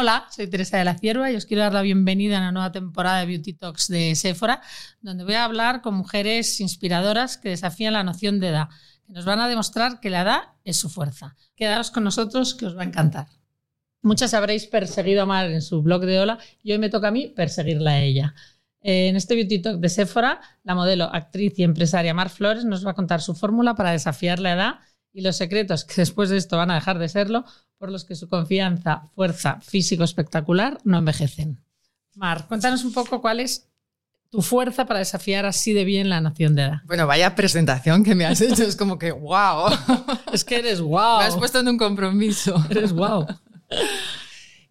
Hola, soy Teresa de la Cierva y os quiero dar la bienvenida a la nueva temporada de Beauty Talks de Sephora, donde voy a hablar con mujeres inspiradoras que desafían la noción de edad, que nos van a demostrar que la edad es su fuerza. Quedaos con nosotros que os va a encantar. Muchas habréis perseguido a Mar en su blog de Hola y hoy me toca a mí perseguirla a ella. En este Beauty Talk de Sephora, la modelo, actriz y empresaria Mar Flores nos va a contar su fórmula para desafiar la edad y los secretos que después de esto van a dejar de serlo por los que su confianza, fuerza, físico espectacular no envejecen. Mar, cuéntanos un poco cuál es tu fuerza para desafiar así de bien la nación de edad. Bueno, vaya presentación que me has hecho, es como que wow. Es que eres wow. Me has puesto en un compromiso. Eres wow.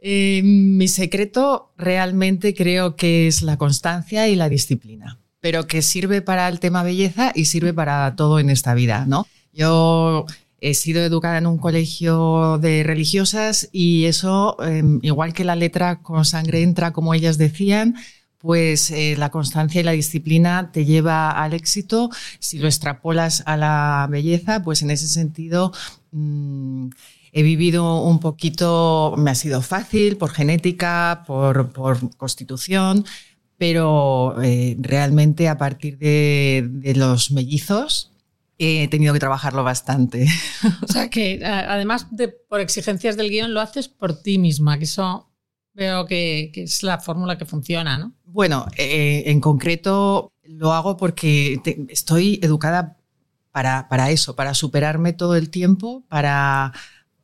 Eh, mi secreto realmente creo que es la constancia y la disciplina, pero que sirve para el tema belleza y sirve para todo en esta vida, ¿no? Yo He sido educada en un colegio de religiosas y eso, em, igual que la letra con sangre entra, como ellas decían, pues eh, la constancia y la disciplina te lleva al éxito. Si lo extrapolas a la belleza, pues en ese sentido mm, he vivido un poquito, me ha sido fácil por genética, por, constitución, pero eh, realmente a partir de los mellizos, he tenido que trabajarlo bastante. O sea que además de por exigencias del guion lo haces por ti misma, que eso veo que, es la fórmula que funciona, ¿no? Bueno, eh, en concreto lo hago porque estoy educada para, para eso, para superarme todo el tiempo, para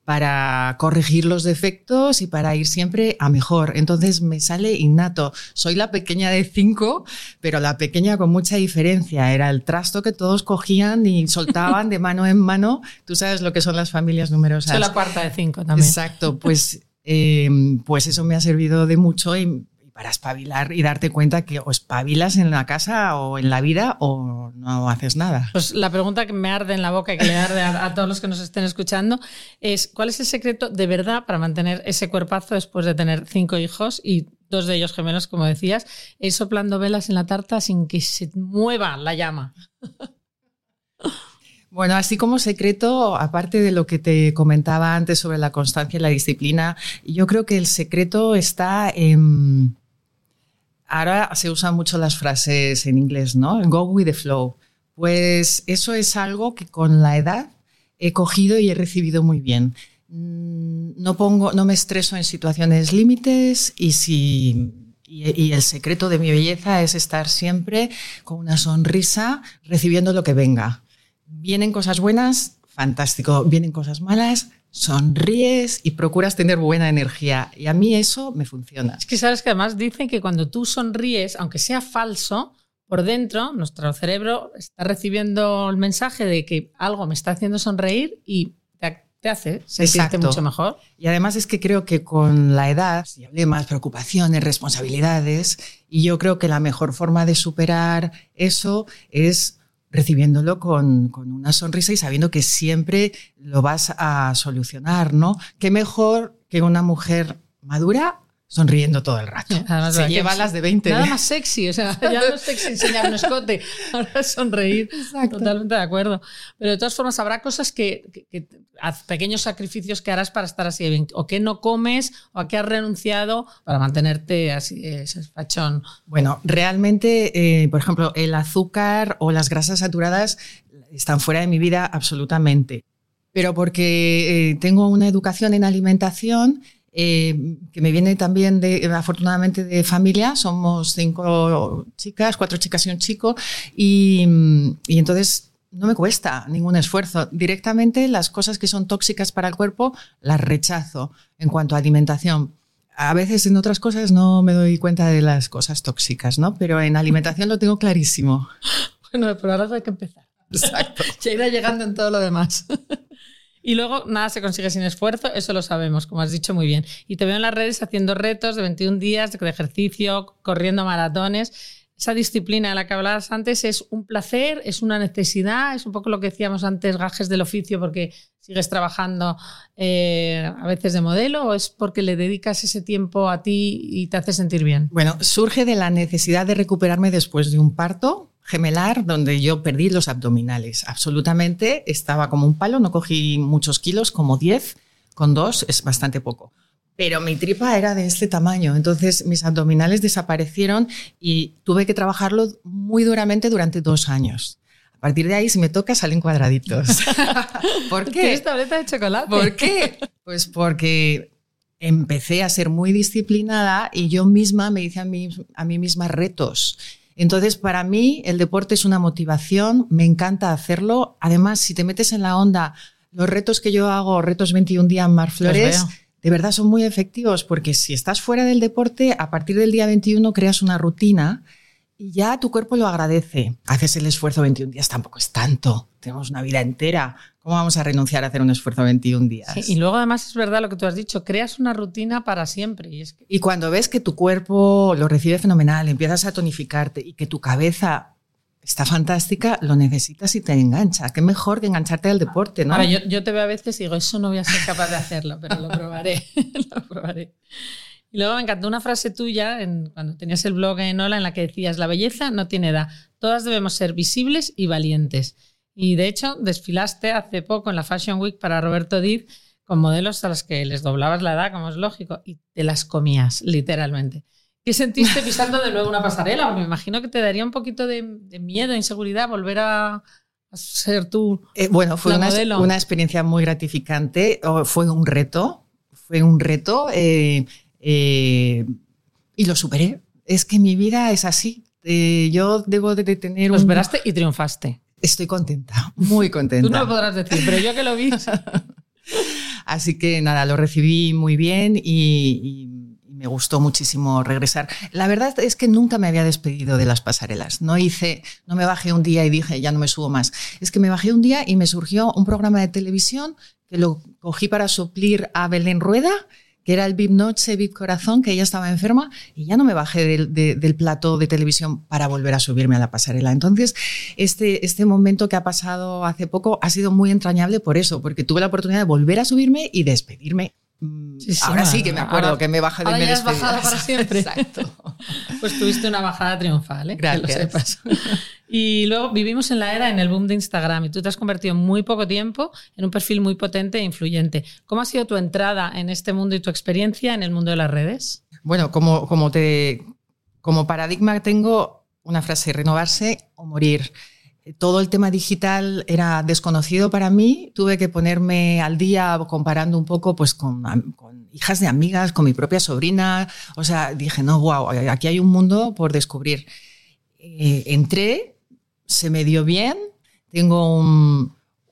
para corregir los defectos y para ir siempre a mejor. Entonces me sale innato. Soy la pequeña de cinco, pero la pequeña con mucha diferencia. Era el trasto que todos cogían y soltaban de mano en mano. Tú sabes lo que son las familias numerosas. Soy la cuarta de cinco también. Exacto, pues, eh, pues eso me ha servido de mucho y para espabilar y darte cuenta que o espabilas en la casa o en la vida o no haces nada. Pues la pregunta que me arde en la boca y que le arde a, todos los que nos estén escuchando es ¿cuál es el secreto de verdad para mantener ese cuerpazo después de tener cinco hijos y dos de ellos gemelos, como decías, ir soplando velas en la tarta sin que se mueva la llama? Bueno, así como secreto, aparte de lo que te comentaba antes sobre la constancia y la disciplina, yo creo que el secreto está en Ahora se usan mucho las frases en inglés, ¿no? Go with the flow. Pues eso es algo que con la edad he cogido y he recibido muy bien. Mm, no pongo, no me estreso en situaciones límites y si y, el secreto de mi belleza es estar siempre con una sonrisa recibiendo lo que venga. Vienen cosas buenas, fantástico. Vienen cosas malas, sonríes y procuras tener buena energía. Y a mí eso me funciona. Es que sabes que además dicen que cuando tú sonríes, aunque sea falso, por dentro nuestro cerebro está recibiendo el mensaje de que algo me está haciendo sonreír y te hace sentirte mucho mejor. Y además es que creo que con la edad hablé más preocupaciones, responsabilidades, y yo creo que la mejor forma de superar eso es recibiéndolo con, con, una sonrisa y sabiendo que siempre lo vas a solucionar, ¿no? Qué mejor que una mujer madura sonriendo todo el rato. Se lleva las de 20. Nada más sexy, o sea, ya no es sexy enseñar un escote, ahora es sonreír. Totalmente de acuerdo. Pero de todas formas, habrá cosas que, pequeños sacrificios que harás para estar así bien, o que no comes, o a qué has renunciado para mantenerte así, fachón. Bueno, realmente, eh, por ejemplo, el azúcar o las grasas saturadas están fuera de mi vida absolutamente. Pero porque eh, tengo una educación en alimentación eh, que me viene también de, afortunadamente de familia, somos cinco chicas, cuatro chicas y un chico, y, entonces no me cuesta ningún esfuerzo. Directamente las cosas que son tóxicas para el cuerpo las rechazo en cuanto a alimentación. A veces en otras cosas no me doy cuenta de las cosas tóxicas, ¿no? Pero en alimentación lo tengo clarísimo. Bueno, pero ahora hay que empezar. Exacto. Ya irá llegando en todo lo demás. Y luego nada se consigue sin esfuerzo, eso lo sabemos, como has dicho muy bien. Y te veo en las redes haciendo retos de 21 días de ejercicio, corriendo maratones. Esa disciplina de la que hablabas antes es un placer, es una necesidad, es un poco lo que decíamos antes, gajes del oficio, porque sigues trabajando eh, a veces de modelo, o es porque le dedicas ese tiempo a ti y te hace sentir bien? Bueno, surge de la necesidad de recuperarme después de un parto gemelar donde yo perdí los abdominales. Absolutamente estaba como un palo, no cogí muchos kilos, como 10, con dos es bastante poco. pero mi tripa era de este tamaño, entonces mis abdominales desaparecieron y tuve que trabajarlo muy duramente durante dos años. A partir de ahí, si me toca, salen cuadraditos. ¿Por qué? ¿Tienes tableta de chocolate? ¿Por qué? Pues porque empecé a ser muy disciplinada y yo misma me hice a mí, a mí misma retos. Entonces, para mí, el deporte es una motivación, me encanta hacerlo. Además, si te metes en la onda, los retos que yo hago, retos 21 días Mar Flores, de verdad son muy efectivos porque si estás fuera del deporte, a partir del día 21 creas una rutina y ya tu cuerpo lo agradece. Haces el esfuerzo 21 días, tampoco es tanto. Tenemos una vida entera. ¿Cómo vamos a renunciar a hacer un esfuerzo 21 días? y luego además es verdad lo que tú has dicho, creas una rutina para siempre. Y, es y cuando ves que tu cuerpo lo recibe fenomenal, empiezas a tonificarte y que tu cabeza está fantástica, lo necesitas y te engancha. Qué mejor que engancharte al deporte, ¿no? Ahora, yo, yo, te veo a veces y digo, eso no voy a ser capaz de hacerlo, pero lo probaré. lo probaré. Y luego me encantó una frase tuya en, cuando tenías el blog en Hola en la que decías, la belleza no tiene edad, todas debemos ser visibles y valientes. Y de hecho, desfilaste hace poco en la Fashion Week para Roberto Diz con modelos a los que les doblabas la edad, como es lógico, y te las comías, literalmente. ¿Qué sentiste pisando de nuevo una pasarela? me imagino que te daría un poquito de, miedo, inseguridad volver a, ser tú. Eh, bueno, fue una, una, experiencia muy gratificante. Fue un reto. Fue un reto eh, eh, y lo superé. Es que mi vida es así. yo debo de tener. Lo superaste y triunfaste. Estoy contenta, muy contenta. Tú no lo podrás decir, pero yo que lo vi. Así que nada, lo recibí muy bien y me gustó muchísimo regresar. La verdad es que nunca me había despedido de las pasarelas. No hice, no me bajé un día y dije, ya no me subo más. Es que me bajé un día y me surgió un programa de televisión que lo cogí para suplir a Belén Rueda, que era el VIP Noche, VIP Corazón, que ella estaba enferma, y ya no me bajé del, del plato de televisión para volver a subirme a la pasarela. Entonces, este, este momento que ha pasado hace poco ha sido muy entrañable por eso, porque tuve la oportunidad de volver a subirme y despedirme Mm, ahora sí que me acuerdo que me bajé de Ahora ya has bajado para siempre. Exacto. pues tuviste una bajada triunfal, ¿eh? Gracias. Y luego vivimos en la era, en el boom de Instagram, y tú te has convertido en muy poco tiempo en un perfil muy potente e influyente. ¿Cómo ha sido tu entrada en este mundo y tu experiencia en el mundo de las redes? Bueno, como, como, te, como paradigma tengo una frase, renovarse o morir todo el tema digital era desconocido para mí. Tuve que ponerme al día comparando un poco pues, con, hijas de amigas, con mi propia sobrina. O sea, dije, no, wow, aquí hay un mundo por descubrir. Eh, entré, se me dio bien, tengo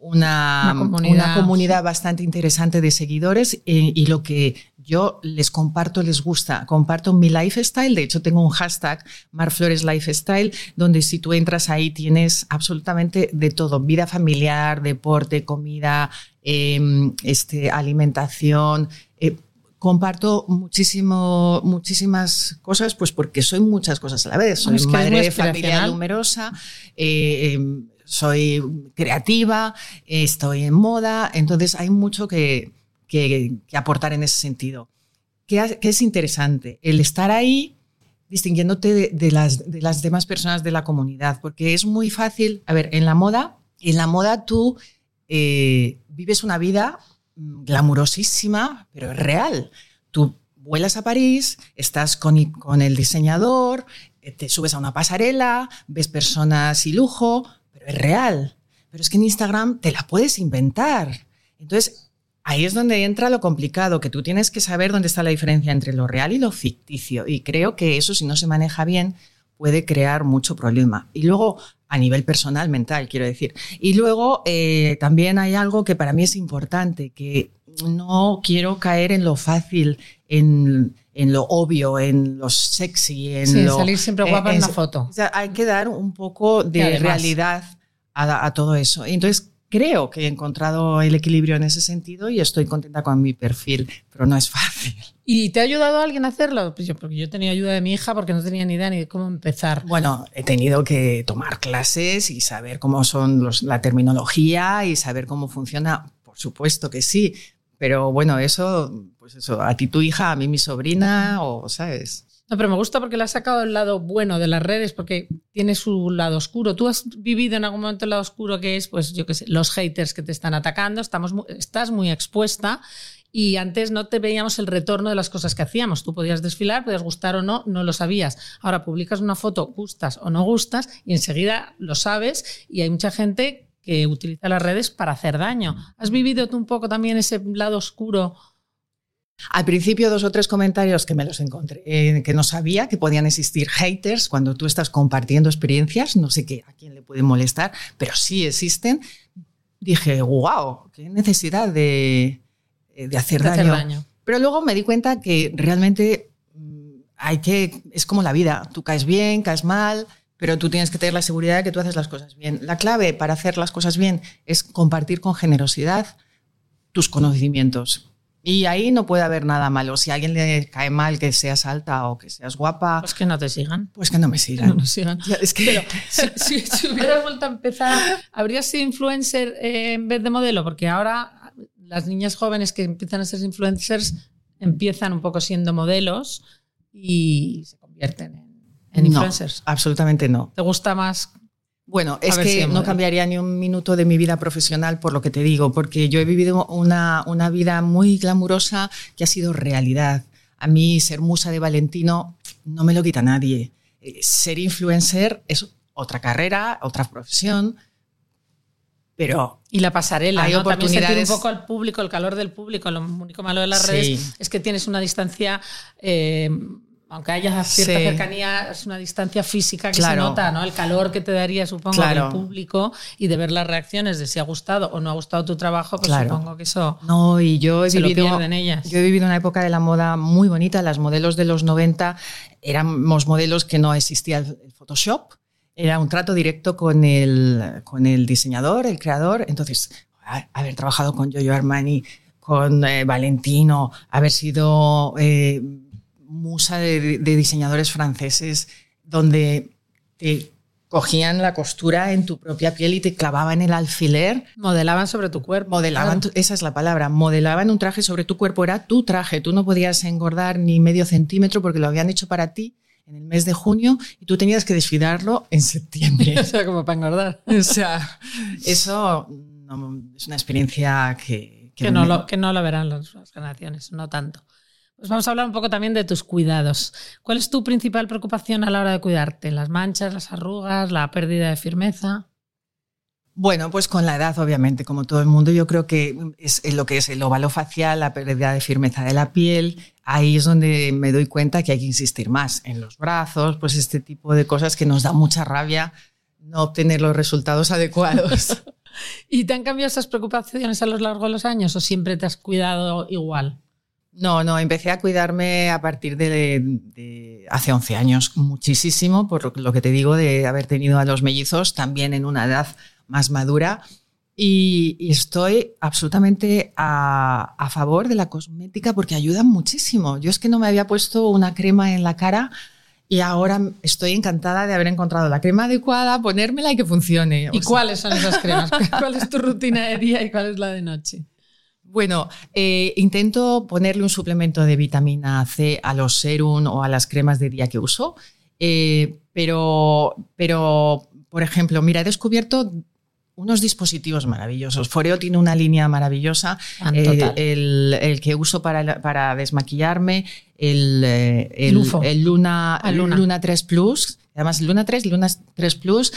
una, comunidad. bastante interesante de seguidores eh, y lo que yo les comparto, les gusta, comparto mi lifestyle, de hecho tengo un hashtag Marflores Lifestyle, donde si tú entras ahí tienes absolutamente de todo, vida familiar, deporte, comida, em, este, alimentación. Eh, comparto muchísimo, muchísimas cosas, pues porque soy muchas cosas a la vez. Soy madre de familia numerosa, eh, em, soy creativa, estoy en moda, entonces hay mucho que, que, aportar en ese sentido. ¿Qué, es interesante? El estar ahí distinguiéndote de, las, de las demás personas de la comunidad, porque es muy fácil, a ver, en la moda, en la moda tú eh, vives una vida glamurosísima, pero es real. Tú vuelas a París, estás con, con el diseñador, eh, te subes a una pasarela, ves personas y lujo, real. Pero es que en Instagram te la puedes inventar. Entonces, Ahí es donde entra lo complicado, que tú tienes que saber dónde está la diferencia entre lo real y lo ficticio. Y creo que eso, si no se maneja bien, puede crear mucho problema. Y luego, a nivel personal, mental, quiero decir. Y luego, eh, también hay algo que para mí es importante, que no quiero caer en lo fácil, en, lo obvio, en lo sexy, en sí, lo, salir siempre guapa en, la foto. O sea, hay que dar un poco de realidad a, a, todo eso. Entonces, creo que he encontrado el equilibrio en ese sentido y estoy contenta con mi perfil, pero no es fácil. ¿Y te ha ayudado alguien a hacerlo? Pues yo, porque yo tenía ayuda de mi hija porque no tenía ni idea ni de cómo empezar. Bueno, he tenido que tomar clases y saber cómo son la terminología y saber cómo funciona. Por supuesto que sí, pero bueno, eso, pues eso, a ti tu hija, a mí mi sobrina, o sabes. No, pero me gusta porque le has sacado el lado bueno de las redes, porque tiene su lado oscuro. ¿Tú has vivido en algún momento el lado oscuro que es, pues yo qué sé, los haters que te están atacando? Estamos, estás muy expuesta y antes no te veíamos el retorno de las cosas que hacíamos. Tú podías desfilar, podías gustar o no, no lo sabías. Ahora publicas una foto, gustas o no gustas, y enseguida lo sabes y hay mucha gente que utiliza las redes para hacer daño. ¿Has vivido tú un poco también ese lado oscuro? Al principio dos o tres comentarios que me los encontré, eh, que no sabía que podían existir haters cuando tú estás compartiendo experiencias, no sé qué, a quién le puede molestar, pero sí existen. Dije, wow, qué necesidad de, eh, hacer, daño. Pero luego me di cuenta que realmente mm, hay que, es como la vida, tú caes bien, caes mal, pero tú tienes que tener la seguridad de que tú haces las cosas bien. La clave para hacer las cosas bien es compartir con generosidad tus conocimientos y ahí no puede haber nada malo. Si a alguien le cae mal que seas alta o que seas guapa. Pues que no te sigan. Pues que no me sigan. No sigan. es que... Pero si, si, hubieras vuelto a empezar, ¿habrías sido influencer eh, en vez de modelo? Porque ahora las niñas jóvenes que empiezan a ser influencers empiezan un poco siendo modelos y se convierten en, influencers. absolutamente no. ¿Te gusta más bueno, es que no cambiaría ni un minuto de mi vida profesional por lo que te digo, porque yo he vivido una, una vida muy glamurosa que ha sido realidad. A mí ser musa de Valentino no me lo quita nadie. Eh, ser influencer es otra carrera, otra profesión, pero y la pasarela hay oportunidades También un poco al público el calor del público lo único malo de las redes es que tienes una distancia eh, aunque haya cierta cercanía, es una distancia física que se nota, ¿no? El calor que te daría, supongo, del público y de ver las reacciones de si ha gustado o no ha gustado tu trabajo, pues supongo que eso. No, y yo he vivido. ellas. Yo he vivido una época de la moda muy bonita. Las modelos de los 90 éramos modelos que no existía el Photoshop. Era un trato directo con el, con el diseñador, el creador. Entonces, haber trabajado con Giorgio Armani, con eh, Valentino, haber sido eh, musa de, diseñadores franceses donde te cogían la costura en tu propia piel y te clavaban el alfiler. Modelaban sobre tu cuerpo. Modelaban, esa es la palabra, modelaban un traje sobre tu cuerpo, era tu traje, tú no podías engordar ni medio centímetro porque lo habían hecho para ti en el mes de junio y tú tenías que desfilarlo en septiembre. o sea, como para engordar. o sea, eso es una experiencia que... Que, no, lo, que no lo verán las generaciones, no tanto. Pues vamos a hablar un poco también de tus cuidados. ¿Cuál es tu principal preocupación a la hora de cuidarte? ¿Las manchas, las arrugas, la pérdida de firmeza? Bueno, pues con la edad, obviamente, como todo el mundo, yo creo que es lo que es el óvalo facial, la pérdida de firmeza de la piel, ahí es donde me doy cuenta que hay que insistir más en los brazos, pues este tipo de cosas que nos da mucha rabia no obtener los resultados adecuados. ¿Y te han cambiado esas preocupaciones a lo largo de los años o siempre te has cuidado igual? No, no, empecé a cuidarme a partir de, hace 11 años, muchísimo, por lo que te digo de haber tenido a los mellizos también en una edad más madura. Y, estoy absolutamente a, a, favor de la cosmética porque ayuda muchísimo. Yo es que no me había puesto una crema en la cara y ahora estoy encantada de haber encontrado la crema adecuada, ponérmela y que funcione. ¿Y cuáles son esas cremas? ¿Cuál es tu rutina de día y cuál es la de noche? Bueno, eh, intento ponerle un suplemento de vitamina C a los serum o a las cremas de día que uso, eh, pero, pero, por ejemplo, mira, he descubierto unos dispositivos maravillosos. Foreo tiene una línea maravillosa, ah, eh, el, que uso para, para desmaquillarme, el, el, Luna, ah, Luna. Luna 3 Plus, además Luna 3, Luna 3 Plus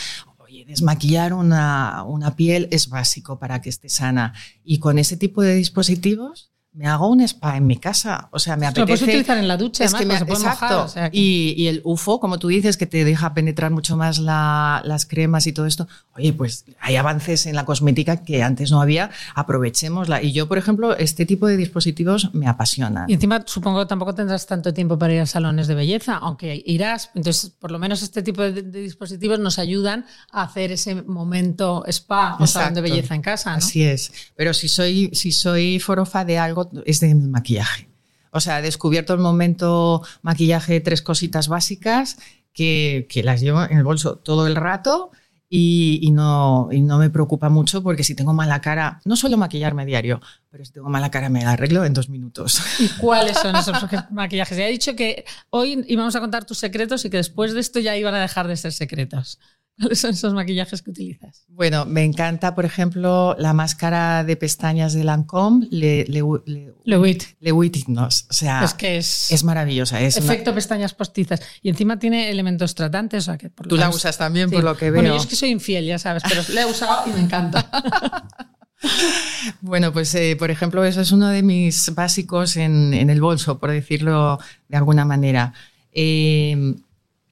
desmaquillar una, una piel es básico para que esté sana. Y con ese tipo de dispositivos me hago un spa en mi casa. O sea, me apetece. Lo puedes utilizar en la ducha, es que me, exacto. y, y, el UFO, como tú dices, que te deja penetrar mucho más la, las cremas y todo esto. Oye, pues hay avances en la cosmética que antes no había. Aprovechémosla. Y yo, por ejemplo, este tipo de dispositivos me apasionan. Y encima, supongo que tampoco tendrás tanto tiempo para ir a salones de belleza, aunque irás. Entonces, por lo menos este tipo de, dispositivos nos ayudan a hacer ese momento spa o salón de belleza en casa. Así es. Pero si soy, si soy forofa de algo es de maquillaje. O sea, he descubierto el momento maquillaje tres cositas básicas que, las llevo en el bolso todo el rato y, no, y no me preocupa mucho porque si tengo mala cara, no suelo maquillarme diario, pero si tengo mala cara me la arreglo en dos minutos. ¿Y cuáles son esos maquillajes? Ya he dicho que hoy íbamos a contar tus secretos y que después de esto ya iban a dejar de ser secretos. ¿Cuáles son esos maquillajes que utilizas? Bueno, me encanta, por ejemplo, la máscara de pestañas de Lancôme, Le, Le, Le, Le, O sea, es que es, es maravillosa. Es efecto pestañas postizas. Y encima tiene elementos tratantes. O sea, que Tú la usas también, por lo que veo. Bueno, yo es que soy infiel, ya sabes, pero la he usado y me encanta. Bueno, pues eh, por ejemplo, eso es uno de mis básicos en, en el bolso, por decirlo de alguna manera. Eh,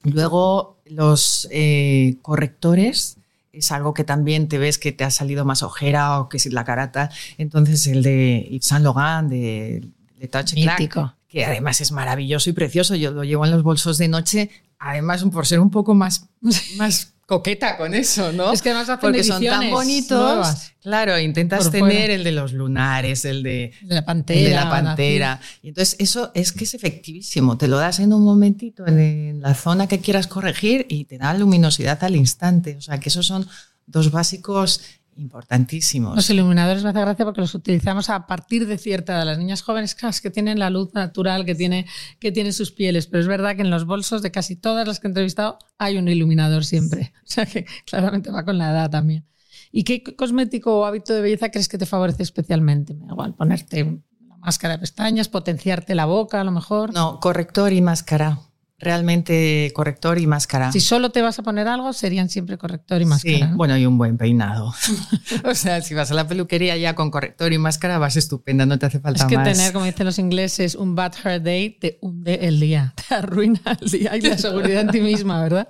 luego, los eh, correctores es algo que también te ves que te ha salido más ojera o que si la carata. Entonces, el de Yves Saint Laurent, de, de Touch Mítico. que además es maravilloso y precioso. Yo lo llevo en los bolsos de noche, además por ser un poco más, más coqueta con eso, ¿no? Es que además hacen Porque son tan bonitos. Claro, intentas tener el de los lunares, el de, la pantera. de la pantera. Y entonces eso es que es efectivísimo. Te lo das en un momentito en la zona que quieras corregir y te da luminosidad al instante. O sea, que esos son dos básicos importantísimos. Los iluminadores me hace gracia porque los utilizamos a partir de cierta edad. Las niñas jóvenes que tienen la luz natural que tiene, que tiene sus pieles, pero es verdad que en los bolsos de casi todas las que he entrevistado hay un iluminador siempre. O sea que claramente va con la edad también. ¿Y qué cosmético o hábito de belleza crees que te favorece especialmente? Igual ponerte máscara de pestañas, potenciarte la boca a lo mejor. No, corrector y máscara realmente corrector y máscara. Si solo te vas a poner algo, serían siempre corrector y máscara. Sí, bueno, y un buen peinado. o sea, si vas a la peluquería ya con corrector y máscara, vas estupenda, no te hace falta más. Es que tener, como dicen los ingleses, un bad hair day te hunde el día, te arruina el día y la seguridad en ti misma, ¿verdad?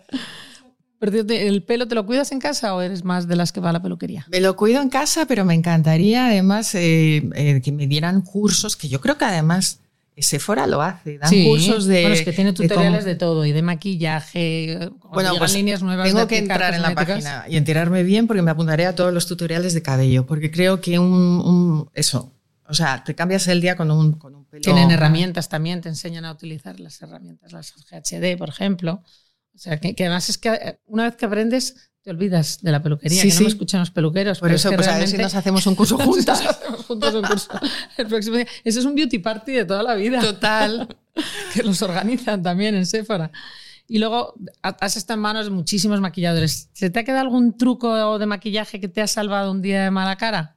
¿El pelo te lo cuidas en casa o eres más de las que va a la peluquería? Me lo cuido en casa, pero me encantaría además eh, eh, que me dieran cursos, que yo creo que además Sephora lo hace, dan cursos de. Bueno, es que tiene tutoriales de, todo y de maquillaje. Bueno, pues líneas nuevas. Tengo que entrar en la página y enterarme bien porque me apuntaré a todos los tutoriales de cabello, porque creo que un, eso, o sea, te cambias el día con un, con un pelo. Tienen herramientas también, te enseñan a utilizar las herramientas, las GHD, por ejemplo. O sea, que, que además es que eh, una vez que aprendes, te olvidas de la peluquería, sí, que no me escuchan los peluqueros. Por eso, pues a ver si nos hacemos un curso juntos. juntos un curso el próximo día. Eso es un beauty party de toda la vida. Total. que los organizan también en Sephora. Y luego has estado en manos de muchísimos maquilladores. ¿Se te ha quedado algún truco de maquillaje que te ha salvado un día de mala cara?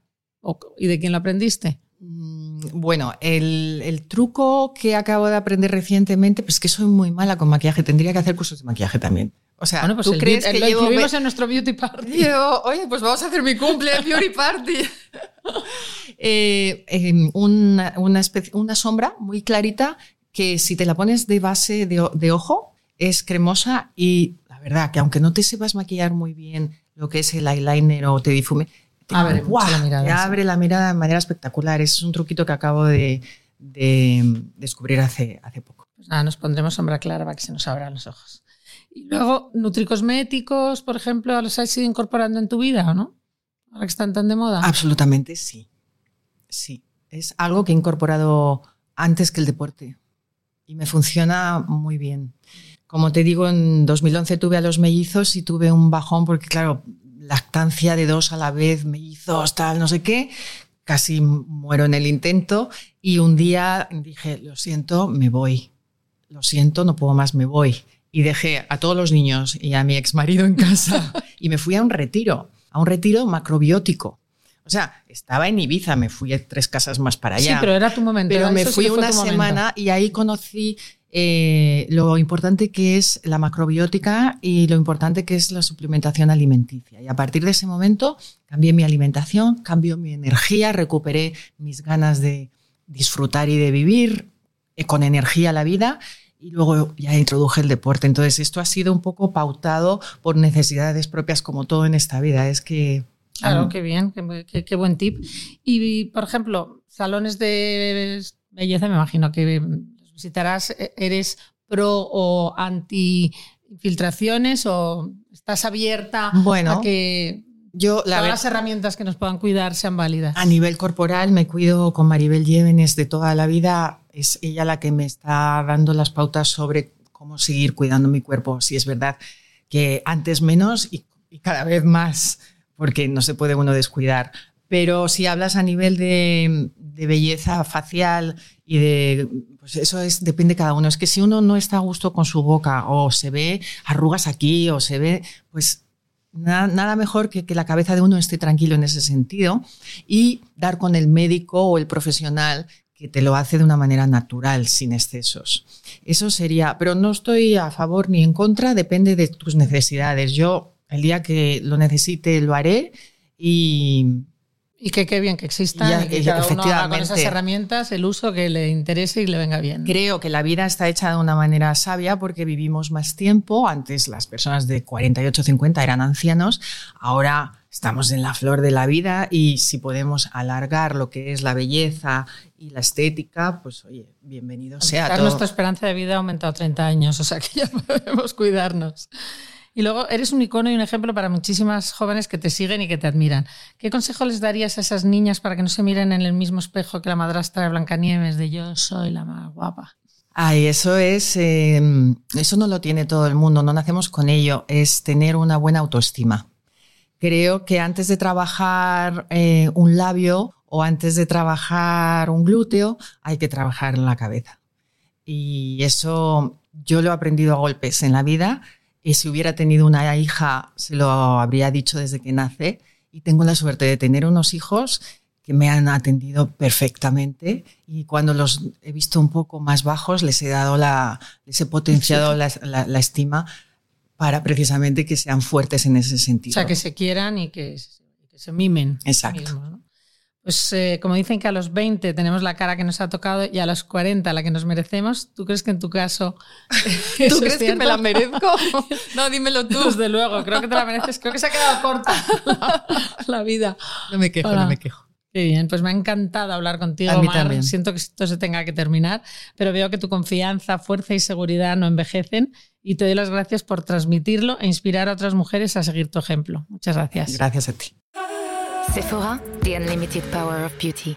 ¿Y de quién lo aprendiste? Mm, bueno, el, el, truco que acabo de aprender recientemente, pues que soy muy mala con maquillaje, tendría que hacer cursos de maquillaje también. O sea, bueno, pues ¿tú crees que lo incluimos en nuestro beauty party? oye, pues vamos a hacer mi cumple beauty party. eh, em, una, una, una, sombra muy clarita que si te la pones de base de, de, ojo es cremosa y la verdad que aunque no te sepas maquillar muy bien lo que es el eyeliner o te difume, te abre, la mirada, te abre la mirada de manera espectacular. Ese es un truquito que acabo de, de descubrir hace, hace poco. Pues nada, nos pondremos sombra clara para que se nos abran los ojos. Y luego, nutricosméticos, por ejemplo, ¿los has ido incorporando en tu vida o no? Ahora que están tan de moda. Absolutamente sí. Sí. Es algo que he incorporado antes que el deporte y me funciona muy bien. Como te digo, en 2011 tuve a los mellizos y tuve un bajón porque, claro, lactancia de dos a la vez, mellizos, tal, no sé qué, casi muero en el intento y un día dije, lo siento, me voy. Lo siento, no puedo más, me voy y dejé a todos los niños y a mi ex marido en casa y me fui a un retiro, a un retiro macrobiótico. O sea, estaba en Ibiza, me fui a tres casas más para allá. Sí, pero era tu momento. Pero me fui una semana y ahí conocí eh, lo importante que es la macrobiótica y lo importante que es la suplementación alimenticia. Y a partir de ese momento cambié mi alimentación, cambió mi energía, recuperé mis ganas de disfrutar y de vivir eh, con energía la vida y luego ya introduje el deporte. Entonces, esto ha sido un poco pautado por necesidades propias, como todo en esta vida. Es que. Claro, qué bien, qué, buen tip. Y, por ejemplo, salones de belleza, me imagino que visitarás, e, ¿eres pro o anti infiltraciones o estás abierta a que yo, la todas las herramientas que nos puedan cuidar sean válidas? A nivel corporal me cuido con Maribel Llévenes de toda la vida es ella la que me está dando las pautas sobre cómo seguir cuidando mi cuerpo. Si es verdad que antes menos y cada vez más, porque no se puede uno descuidar. Pero si hablas a nivel de, belleza facial y de, pues eso es, depende de cada uno. Es que si uno no está a gusto con su boca o se ve arrugas aquí o se ve, pues nada, mejor que que la cabeza de uno esté tranquilo en ese sentido y dar con el médico o el profesional que te lo hace de una manera natural, sin excesos. Eso sería, pero no estoy a favor ni en contra, depende de tus necesidades. Yo el día que lo necesite lo haré y y que qué bien que existan y que cada uno haga con esas herramientas el uso que le interese y le venga bien. Creo que la vida está hecha de una manera sabia porque vivimos más tiempo. Antes las personas de 48 50 eran ancianos, ahora estamos en la flor de la vida y si podemos alargar lo que es la belleza y la estética, pues oye, bienvenido sea. Todo. Nuestra esperanza de vida ha aumentado 30 años, o sea que ya podemos cuidarnos. Y luego eres un icono y un ejemplo para muchísimas jóvenes que te siguen y que te admiran. ¿Qué consejo les darías a esas niñas para que no se miren en el mismo espejo que la madrastra de Blancanieves de yo soy la más guapa? Ay, eso es, em, eso no lo tiene todo el mundo, no nacemos con ello, es tener una buena autoestima. Creo que antes de trabajar eh, un labio o antes de trabajar un glúteo, hay que trabajar en la cabeza. Y eso yo lo he aprendido a golpes en la vida y si hubiera tenido una hija, se lo habría dicho desde que nace. Y tengo la suerte de tener unos hijos que me han atendido perfectamente y cuando los he visto un poco más bajos les he dado la, les he potenciado la, la, estima para precisamente que sean fuertes en ese sentido. O sea, que se quieran y que, se mimen. Exacto. Pues eh, como dicen que a los 20 tenemos la cara que nos ha tocado y a los 40 la que nos merecemos, ¿tú crees que en tu caso... ¿Tú crees que me la merezco? no, dímelo tú. Desde luego, creo que te la mereces. Creo que se ha quedado corta la, vida. No me quejo, no me quejo. Qué bien, pues me ha encantado hablar contigo, a mí También. Siento que esto se tenga que terminar, pero veo que tu confianza, fuerza y seguridad no envejecen y te doy las gracias por transmitirlo e inspirar a otras mujeres a seguir tu ejemplo. Muchas gracias. Gracias a ti. Sephora, the unlimited power of beauty.